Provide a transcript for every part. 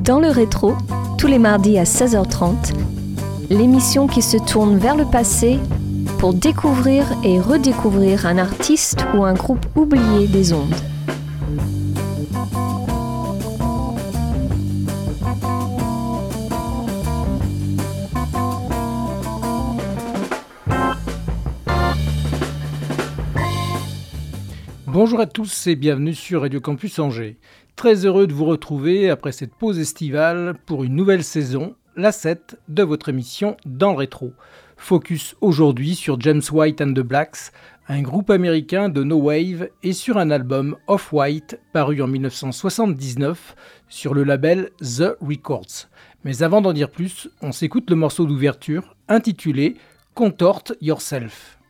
Dans le rétro, tous les mardis à 16h30, l'émission qui se tourne vers le passé pour découvrir et redécouvrir un artiste ou un groupe oublié des ondes. Bonjour à tous et bienvenue sur Radio Campus Angers. Très heureux de vous retrouver après cette pause estivale pour une nouvelle saison, la 7 de votre émission Dans le rétro. Focus aujourd'hui sur James White and the Blacks, un groupe américain de no wave et sur un album Off-White paru en 1979 sur le label The Records. Mais avant d'en dire plus, on s'écoute le morceau d'ouverture intitulé Contort Yourself.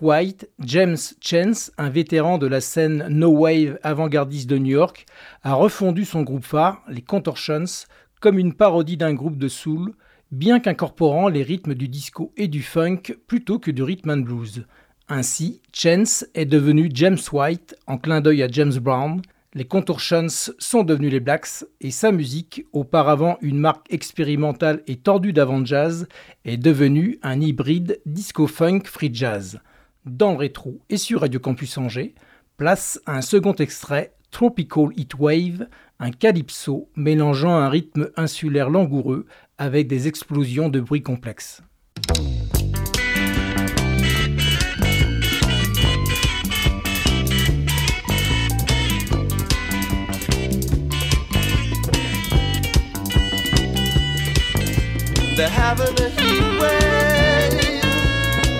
Off-White, James Chance, un vétéran de la scène No Wave avant-gardiste de New York, a refondu son groupe phare, les Contortions, comme une parodie d'un groupe de soul, bien qu'incorporant les rythmes du disco et du funk plutôt que du rhythm and blues. Ainsi, Chance est devenu James White en clin d'œil à James Brown, les Contortions sont devenus les Blacks et sa musique, auparavant une marque expérimentale et tordue d'avant-jazz, est devenue un hybride disco-funk free jazz. Dans le rétro et sur Radio Campus Angers, place un second extrait, Tropical Heat Wave, un calypso mélangeant un rythme insulaire langoureux avec des explosions de bruit complexes.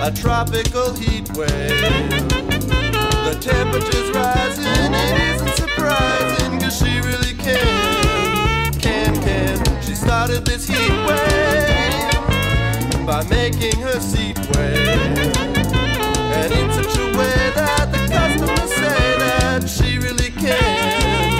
A tropical heat wave. The temperature's rising, it isn't surprising, cause she really can, can, can. She's started this heat wave by making her seat wave. And in such a way that the customers say that she really can,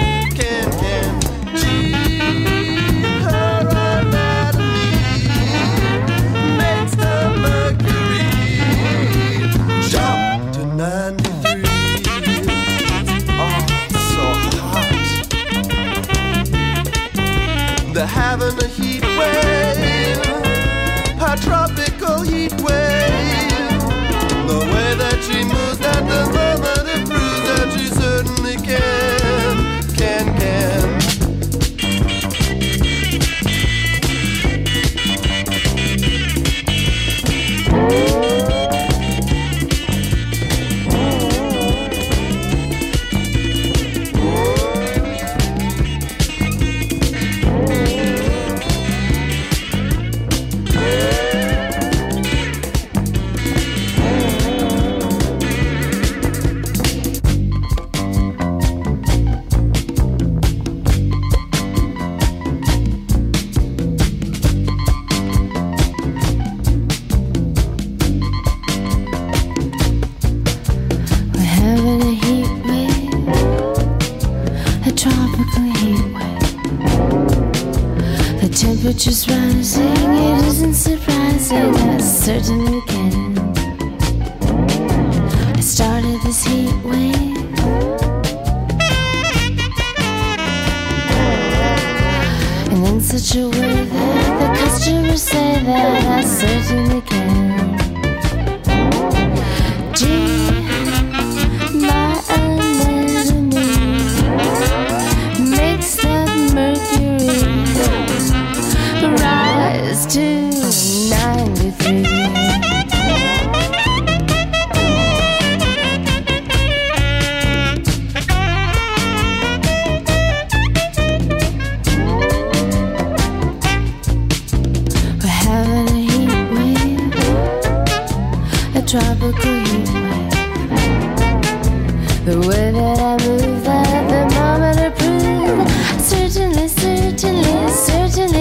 temperature's rising, it isn't surprising, I certainly can. I started this heat wave. And in such a way that the customers say that I certainly can. Tropical heat. The way that I move, that the proves. I certainly, certainly, certainly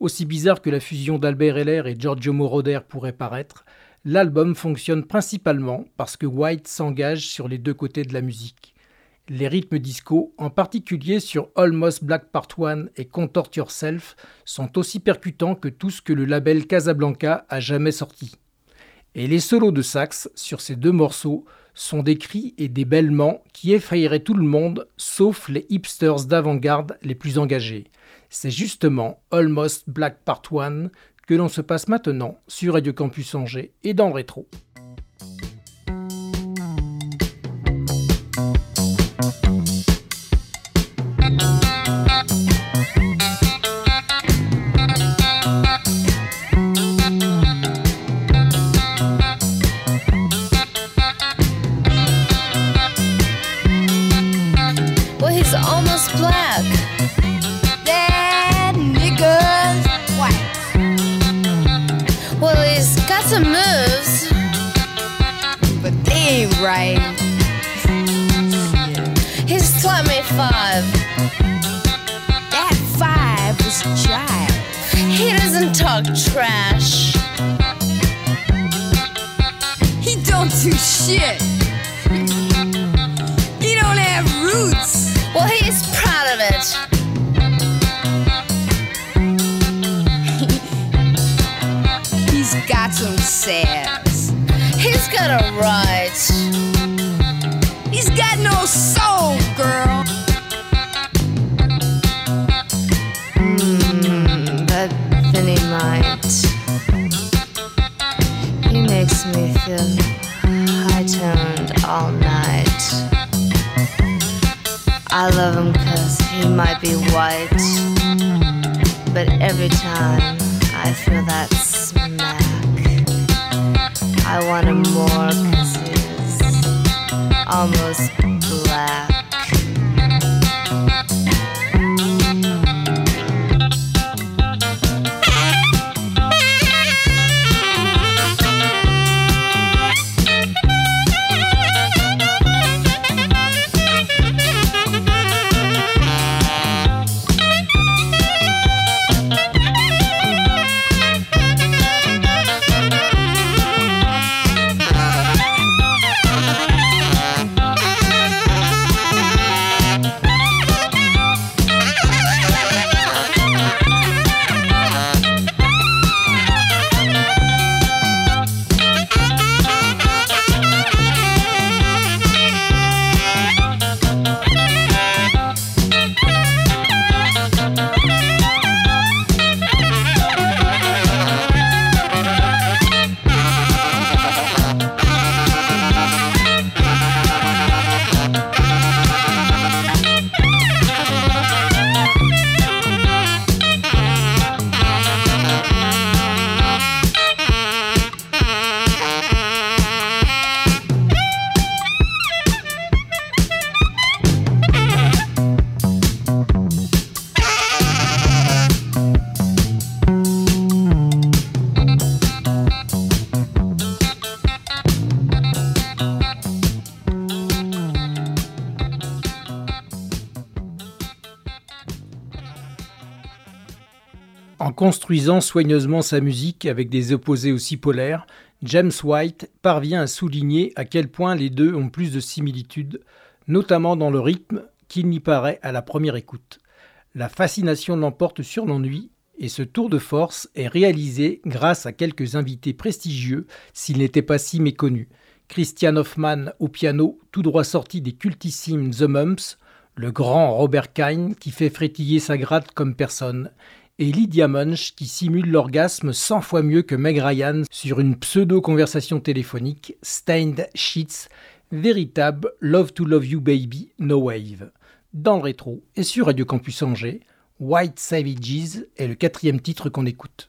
Aussi bizarre que la fusion d'Albert Heller et Giorgio Moroder pourrait paraître, l'album fonctionne principalement parce que White s'engage sur les deux côtés de la musique. Les rythmes disco, en particulier sur Almost Black Part 1 et Contort Yourself, sont aussi percutants que tout ce que le label Casablanca a jamais sorti. Et les solos de sax sur ces deux morceaux sont des cris et des bêlements qui effrayeraient tout le monde, sauf les hipsters d'avant-garde les plus engagés. C'est justement Almost Black Part 1 que l'on se passe maintenant sur Radio Campus Angers et dans le rétro. Got some moves, but they ain't right. He's 25. That five is jive. He doesn't talk trash. He don't do shit. Malcolm says he's got a right. He's got no soul, girl. Mm, but then he might. He makes me feel high toned all night. I love him cause he might be white. But every time I feel that I wanted more cause he almost black. Construisant soigneusement sa musique avec des opposés aussi polaires, James White parvient à souligner à quel point les deux ont plus de similitudes, notamment dans le rythme qu'il n'y paraît à la première écoute. La fascination l'emporte sur l'ennui et ce tour de force est réalisé grâce à quelques invités prestigieux s'il n'était pas si méconnu. Christian Hoffman au piano, tout droit sorti des cultissimes The Mumps, le grand Robert Kine qui fait frétiller sa gratte comme personne, et Lydia Munch qui simule l'orgasme 100 fois mieux que Meg Ryan sur une pseudo-conversation téléphonique Stained Sheets, véritable Love to Love You Baby No Wave. Dans le rétro et sur Radio Campus Angers, White Savages est le quatrième titre qu'on écoute.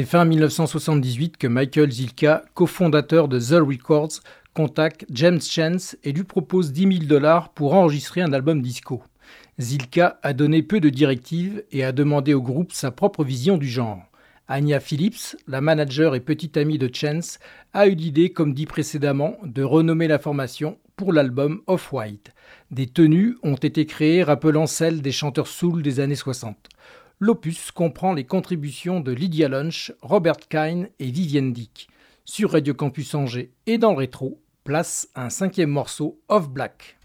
C'est fin 1978 que Michael Zilka, cofondateur de The Records, contacte James Chance et lui propose 10 000 dollars pour enregistrer un album disco. Zilka a donné peu de directives et a demandé au groupe sa propre vision du genre. Anya Phillips, la manager et petite amie de Chance, a eu l'idée, comme dit précédemment, de renommer la formation pour l'album Off-White. Des tenues ont été créées rappelant celles des chanteurs soul des années 60 l'opus comprend les contributions de Lydia Lunch, Robert Kine et Vivienne Dick. Sur Radio Campus Angers et dans le rétro, place un cinquième morceau, of Black.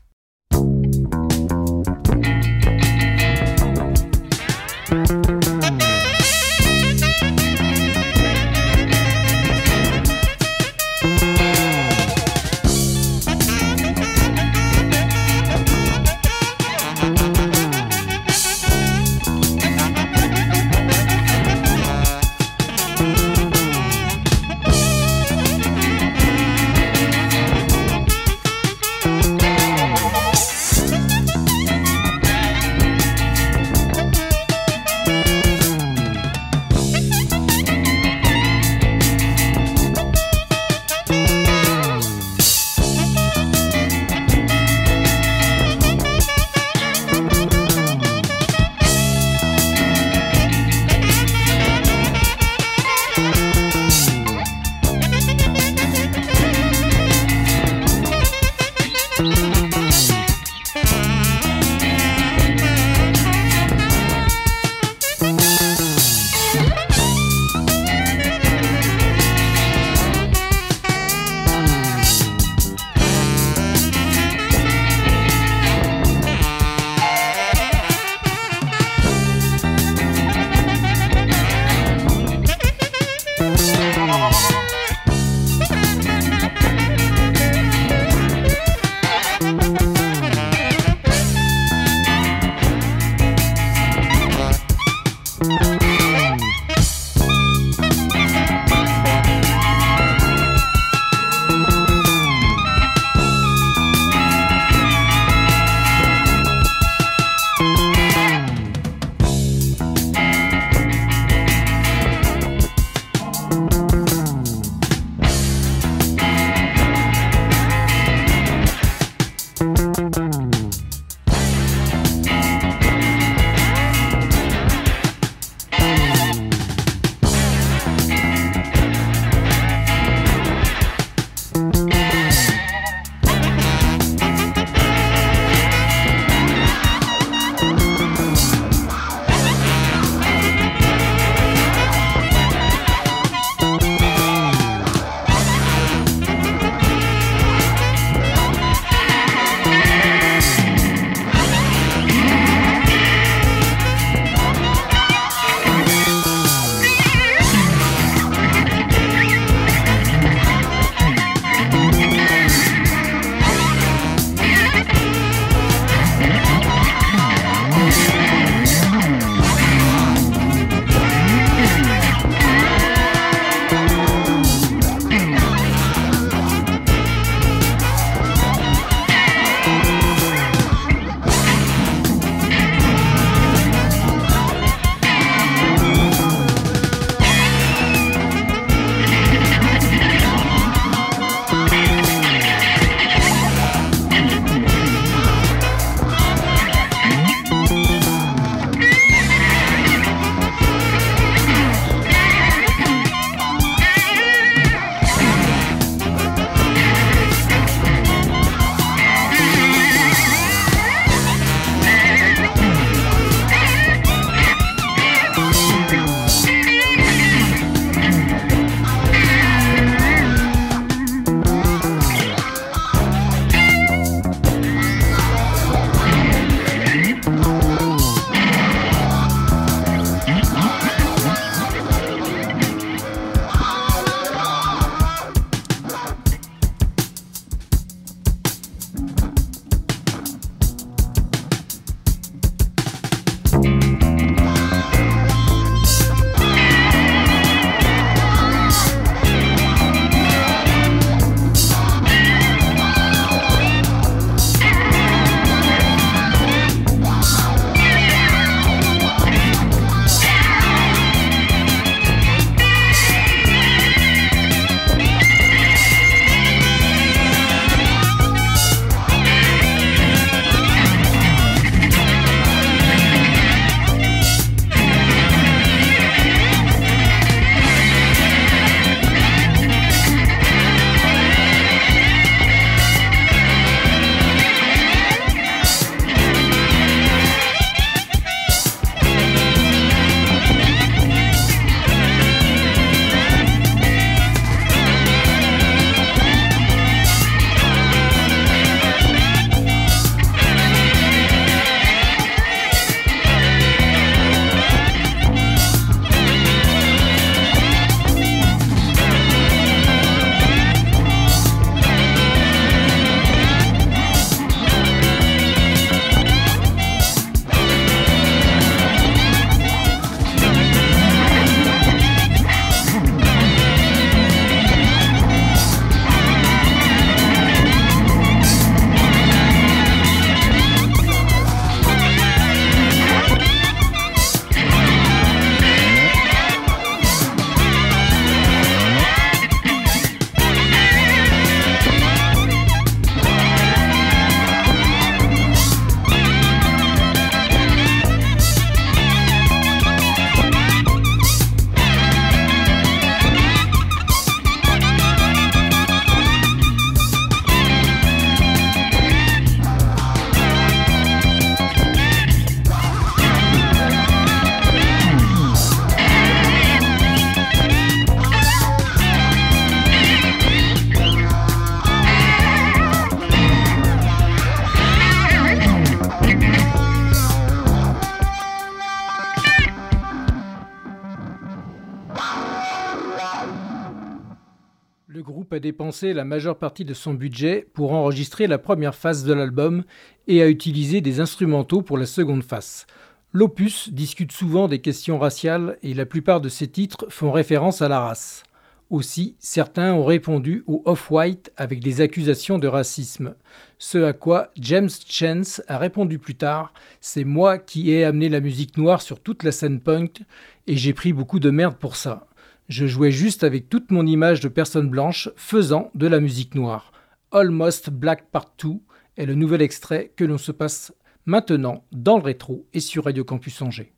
Dépensé la majeure partie de son budget pour enregistrer la première phase de l'album et a utilisé des instrumentaux pour la seconde phase. L'opus discute souvent des questions raciales et la plupart de ses titres font référence à la race. Aussi, certains ont répondu au Off-White avec des accusations de racisme. Ce à quoi James Chance a répondu plus tard C'est moi qui ai amené la musique noire sur toute la scène punk et j'ai pris beaucoup de merde pour ça. Je jouais juste avec toute mon image de personne blanche faisant de la musique noire. Almost Black Part 2 est le nouvel extrait que l'on se passe maintenant dans le rétro et sur Radio Campus Angers.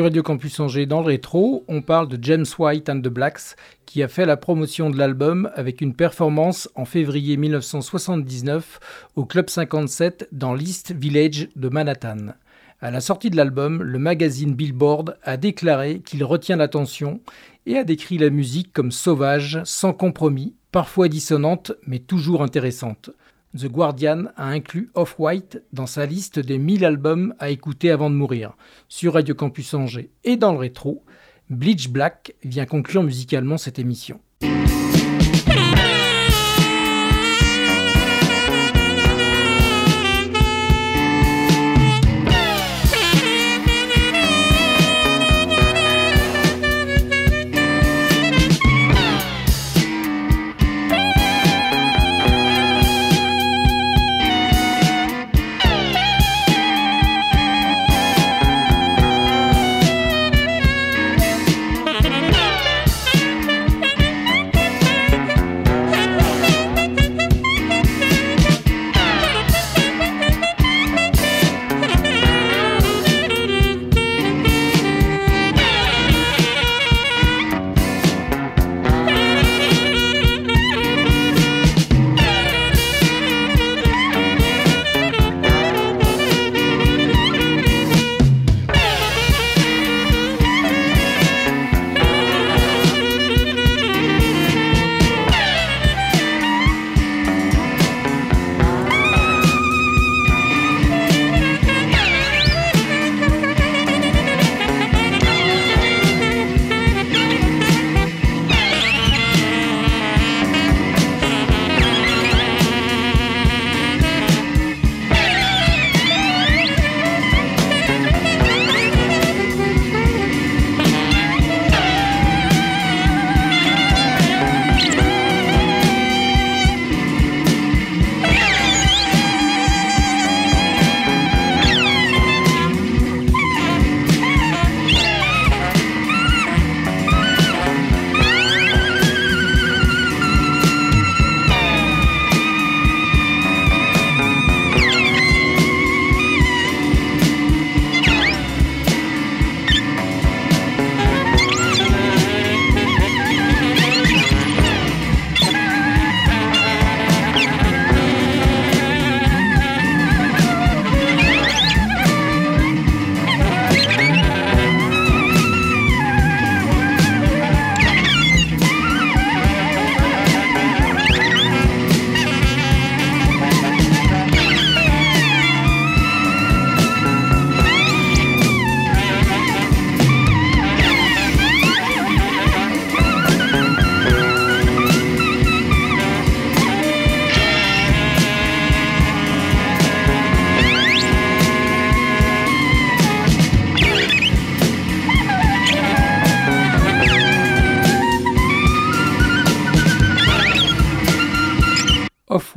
Sur Radio Campus Angers, dans le rétro, on parle de James White and the Blacks, qui a fait la promotion de l'album avec une performance en février 1979 au Club 57 dans l'East Village de Manhattan. À la sortie de l'album, le magazine Billboard a déclaré qu'il retient l'attention et a décrit la musique comme sauvage, sans compromis, parfois dissonante, mais toujours intéressante. The Guardian a inclus Off-White dans sa liste des 1000 albums à écouter avant de mourir, sur Radio Campus Angers et dans le rétro. Bleach Black vient conclure musicalement cette émission.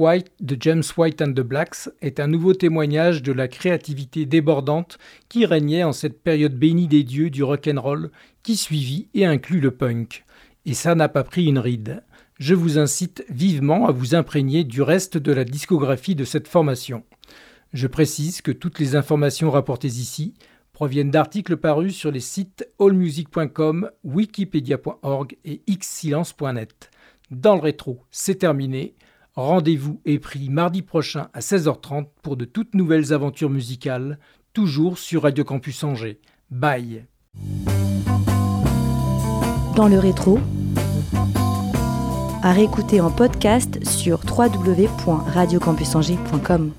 Off-White de James White and the Blacks est un nouveau témoignage de la créativité débordante qui régnait en cette période bénie des dieux du rock'n'roll qui suivit et inclut le punk. Et ça n'a pas pris une ride. Je vous incite vivement à vous imprégner du reste de la discographie de cette formation. Je précise que toutes les informations rapportées ici proviennent d'articles parus sur les sites allmusic.com, wikipedia.org et xsilence.net. Dans le rétro, c'est terminé. Rendez-vous est pris mardi prochain à 16h30 pour de toutes nouvelles aventures musicales, toujours sur Radio Campus Angers. Bye Dans le rétro, à réécouter en podcast sur www.radiocampusangers.com.